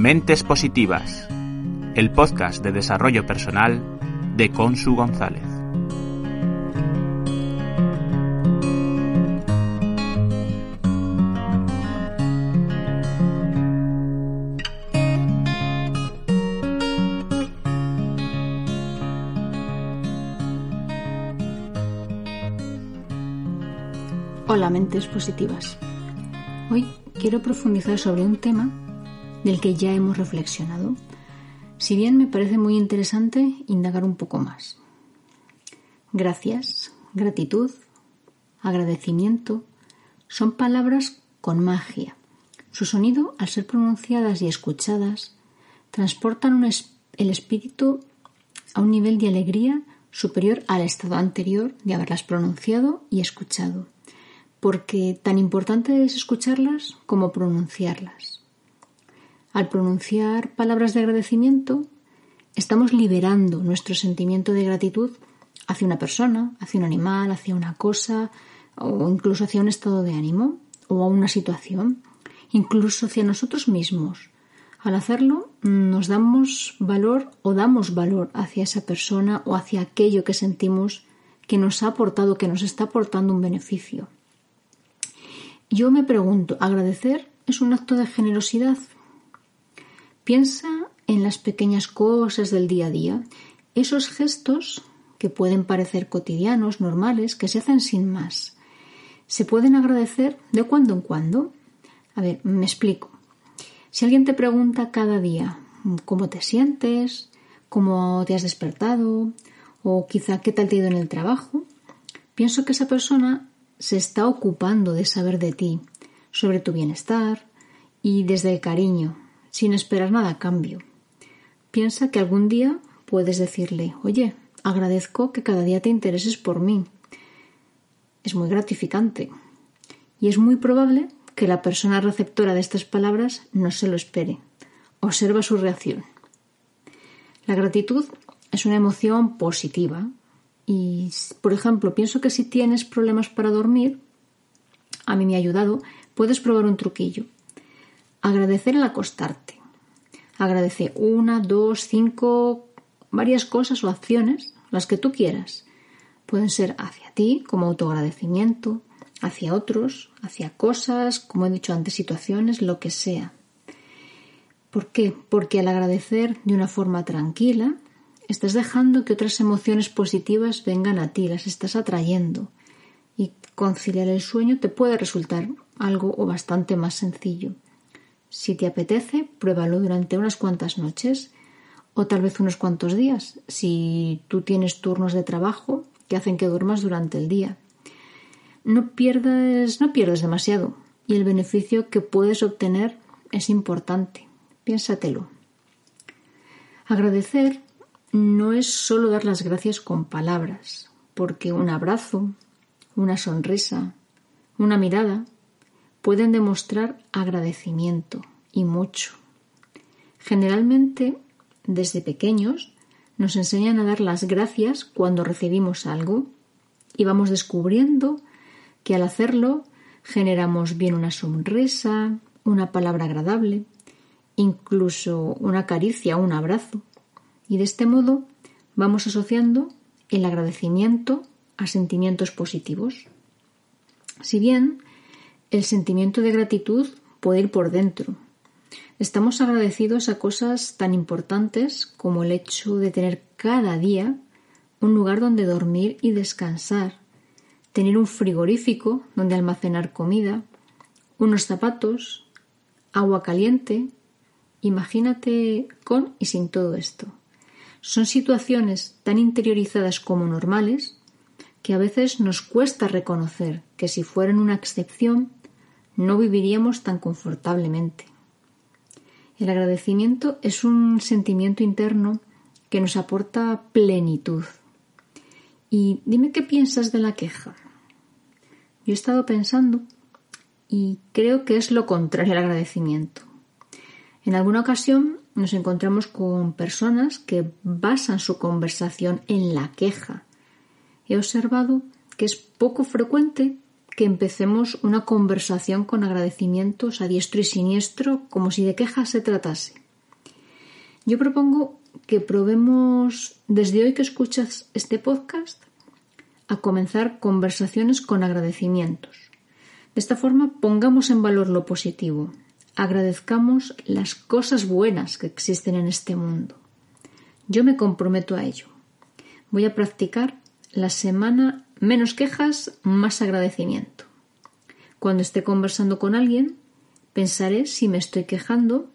Mentes Positivas, el podcast de desarrollo personal de Consu González. Hola, mentes positivas. Hoy quiero profundizar sobre un tema del que ya hemos reflexionado, si bien me parece muy interesante indagar un poco más. Gracias, gratitud, agradecimiento son palabras con magia. Su sonido, al ser pronunciadas y escuchadas, transportan el espíritu a un nivel de alegría superior al estado anterior de haberlas pronunciado y escuchado porque tan importante es escucharlas como pronunciarlas. Al pronunciar palabras de agradecimiento, estamos liberando nuestro sentimiento de gratitud hacia una persona, hacia un animal, hacia una cosa o incluso hacia un estado de ánimo o a una situación, incluso hacia nosotros mismos. Al hacerlo, nos damos valor o damos valor hacia esa persona o hacia aquello que sentimos que nos ha aportado, que nos está aportando un beneficio. Yo me pregunto, ¿agradecer es un acto de generosidad? Piensa en las pequeñas cosas del día a día, esos gestos que pueden parecer cotidianos, normales, que se hacen sin más. ¿Se pueden agradecer de cuando en cuando? A ver, me explico. Si alguien te pregunta cada día cómo te sientes, cómo te has despertado o quizá qué tal te ha ido en el trabajo, pienso que esa persona se está ocupando de saber de ti, sobre tu bienestar y desde el cariño, sin esperar nada a cambio. Piensa que algún día puedes decirle, oye, agradezco que cada día te intereses por mí. Es muy gratificante. Y es muy probable que la persona receptora de estas palabras no se lo espere. Observa su reacción. La gratitud es una emoción positiva y, por ejemplo, pienso que si tienes problemas para dormir, a mí me ha ayudado, puedes probar un truquillo. Agradecer al acostarte. Agradece una, dos, cinco, varias cosas o acciones, las que tú quieras. Pueden ser hacia ti, como autoagradecimiento, hacia otros, hacia cosas, como he dicho antes, situaciones, lo que sea. ¿Por qué? Porque al agradecer de una forma tranquila, Estás dejando que otras emociones positivas vengan a ti, las estás atrayendo. Y conciliar el sueño te puede resultar algo o bastante más sencillo. Si te apetece, pruébalo durante unas cuantas noches o tal vez unos cuantos días, si tú tienes turnos de trabajo que hacen que duermas durante el día. No pierdas, no pierdes demasiado y el beneficio que puedes obtener es importante. Piénsatelo. Agradecer no es solo dar las gracias con palabras, porque un abrazo, una sonrisa, una mirada pueden demostrar agradecimiento y mucho. Generalmente, desde pequeños, nos enseñan a dar las gracias cuando recibimos algo y vamos descubriendo que al hacerlo generamos bien una sonrisa, una palabra agradable, incluso una caricia un abrazo y de este modo vamos asociando el agradecimiento a sentimientos positivos. Si bien el sentimiento de gratitud puede ir por dentro, estamos agradecidos a cosas tan importantes como el hecho de tener cada día un lugar donde dormir y descansar, tener un frigorífico donde almacenar comida, unos zapatos, agua caliente. Imagínate con y sin todo esto. Son situaciones tan interiorizadas como normales que a veces nos cuesta reconocer que si fueran una excepción no viviríamos tan confortablemente. El agradecimiento es un sentimiento interno que nos aporta plenitud. Y dime qué piensas de la queja. Yo he estado pensando y creo que es lo contrario al agradecimiento. En alguna ocasión nos encontramos con personas que basan su conversación en la queja. He observado que es poco frecuente que empecemos una conversación con agradecimientos a diestro y siniestro como si de quejas se tratase. Yo propongo que probemos desde hoy que escuchas este podcast a comenzar conversaciones con agradecimientos. De esta forma pongamos en valor lo positivo, agradezcamos las cosas buenas que existen en este mundo. Yo me comprometo a ello. Voy a practicar la semana menos quejas, más agradecimiento. Cuando esté conversando con alguien, pensaré si me estoy quejando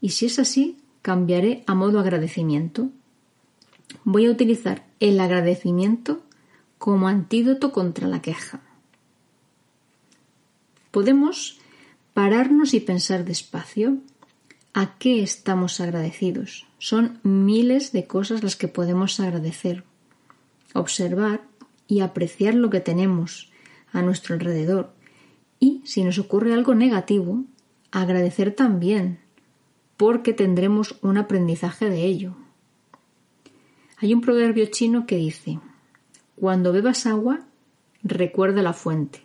y si es así, cambiaré a modo agradecimiento. Voy a utilizar el agradecimiento como antídoto contra la queja. Podemos pararnos y pensar despacio a qué estamos agradecidos. Son miles de cosas las que podemos agradecer. Observar y apreciar lo que tenemos a nuestro alrededor. Y si nos ocurre algo negativo, agradecer también, porque tendremos un aprendizaje de ello. Hay un proverbio chino que dice, cuando bebas agua, recuerda la fuente.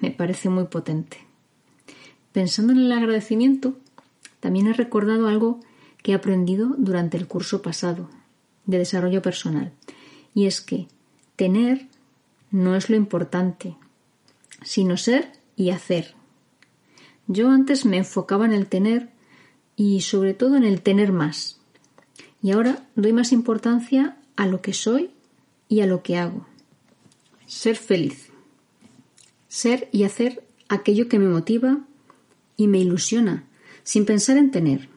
Me parece muy potente. Pensando en el agradecimiento, también he recordado algo que he aprendido durante el curso pasado de desarrollo personal, y es que tener no es lo importante, sino ser y hacer. Yo antes me enfocaba en el tener y sobre todo en el tener más. Y ahora doy más importancia a lo que soy y a lo que hago. Ser feliz. Ser y hacer aquello que me motiva y me ilusiona, sin pensar en tener.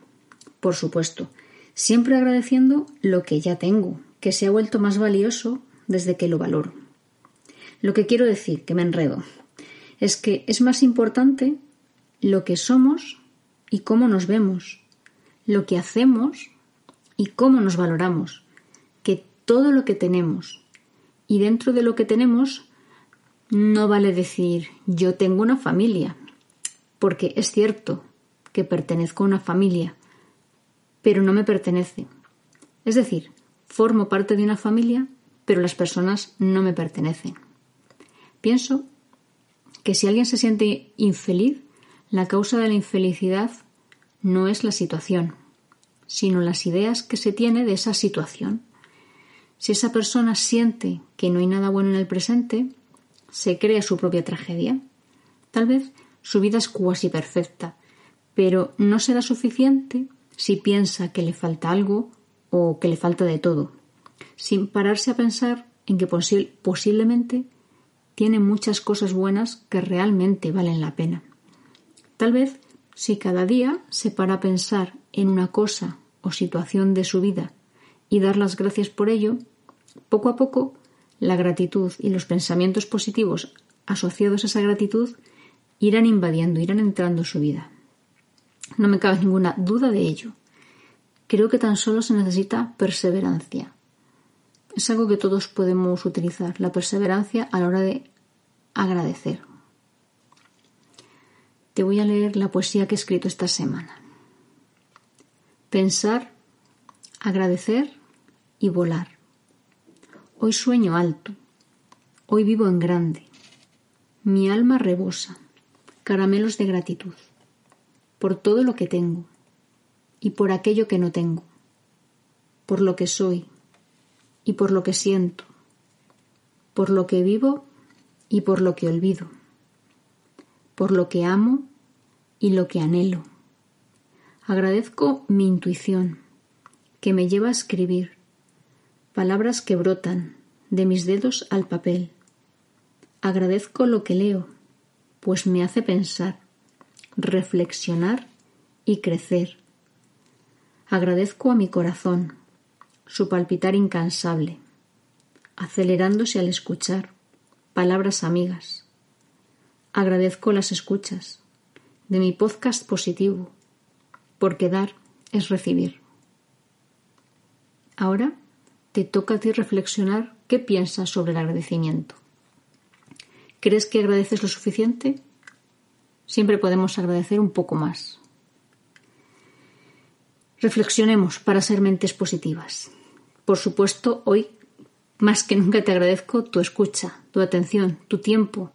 Por supuesto, siempre agradeciendo lo que ya tengo, que se ha vuelto más valioso desde que lo valoro. Lo que quiero decir, que me enredo, es que es más importante lo que somos y cómo nos vemos, lo que hacemos y cómo nos valoramos, que todo lo que tenemos. Y dentro de lo que tenemos, no vale decir yo tengo una familia, porque es cierto que pertenezco a una familia, pero no me pertenece. Es decir, formo parte de una familia, pero las personas no me pertenecen. Pienso que si alguien se siente infeliz, la causa de la infelicidad no es la situación, sino las ideas que se tiene de esa situación. Si esa persona siente que no hay nada bueno en el presente, se crea su propia tragedia. Tal vez su vida es cuasi perfecta, pero no será suficiente si piensa que le falta algo o que le falta de todo, sin pararse a pensar en que posiblemente tiene muchas cosas buenas que realmente valen la pena. Tal vez si cada día se para a pensar en una cosa o situación de su vida y dar las gracias por ello, poco a poco la gratitud y los pensamientos positivos asociados a esa gratitud irán invadiendo, irán entrando en su vida. No me cabe ninguna duda de ello. Creo que tan solo se necesita perseverancia. Es algo que todos podemos utilizar, la perseverancia a la hora de agradecer. Te voy a leer la poesía que he escrito esta semana. Pensar, agradecer y volar. Hoy sueño alto, hoy vivo en grande. Mi alma rebosa, caramelos de gratitud, por todo lo que tengo y por aquello que no tengo, por lo que soy y por lo que siento, por lo que vivo y por lo que olvido, por lo que amo y lo que anhelo. Agradezco mi intuición, que me lleva a escribir, palabras que brotan de mis dedos al papel. Agradezco lo que leo, pues me hace pensar, reflexionar y crecer. Agradezco a mi corazón, su palpitar incansable, acelerándose al escuchar palabras amigas. Agradezco las escuchas de mi podcast positivo, porque dar es recibir. Ahora te toca a ti reflexionar qué piensas sobre el agradecimiento. ¿Crees que agradeces lo suficiente? Siempre podemos agradecer un poco más. Reflexionemos para ser mentes positivas. Por supuesto, hoy más que nunca te agradezco tu escucha, tu atención, tu tiempo.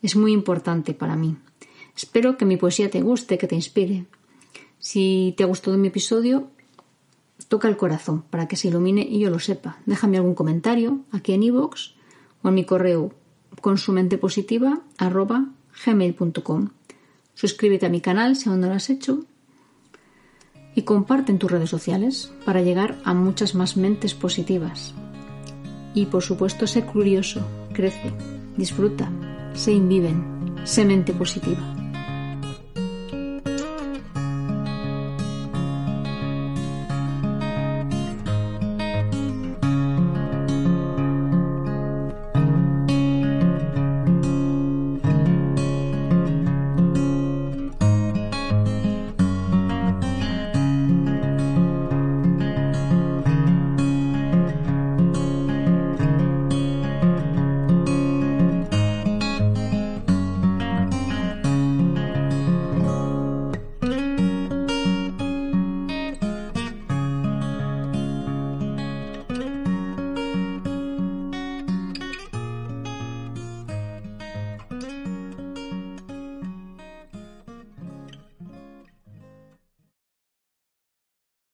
Es muy importante para mí. Espero que mi poesía te guste, que te inspire. Si te ha gustado mi episodio, toca el corazón para que se ilumine y yo lo sepa. Déjame algún comentario aquí en iVoox o en mi correo consumentepositiva.gmail.com Suscríbete a mi canal si aún no lo has hecho y comparte en tus redes sociales para llegar a muchas más mentes positivas. Y por supuesto, sé curioso, crece, disfruta, sé inviven, sé mente positiva.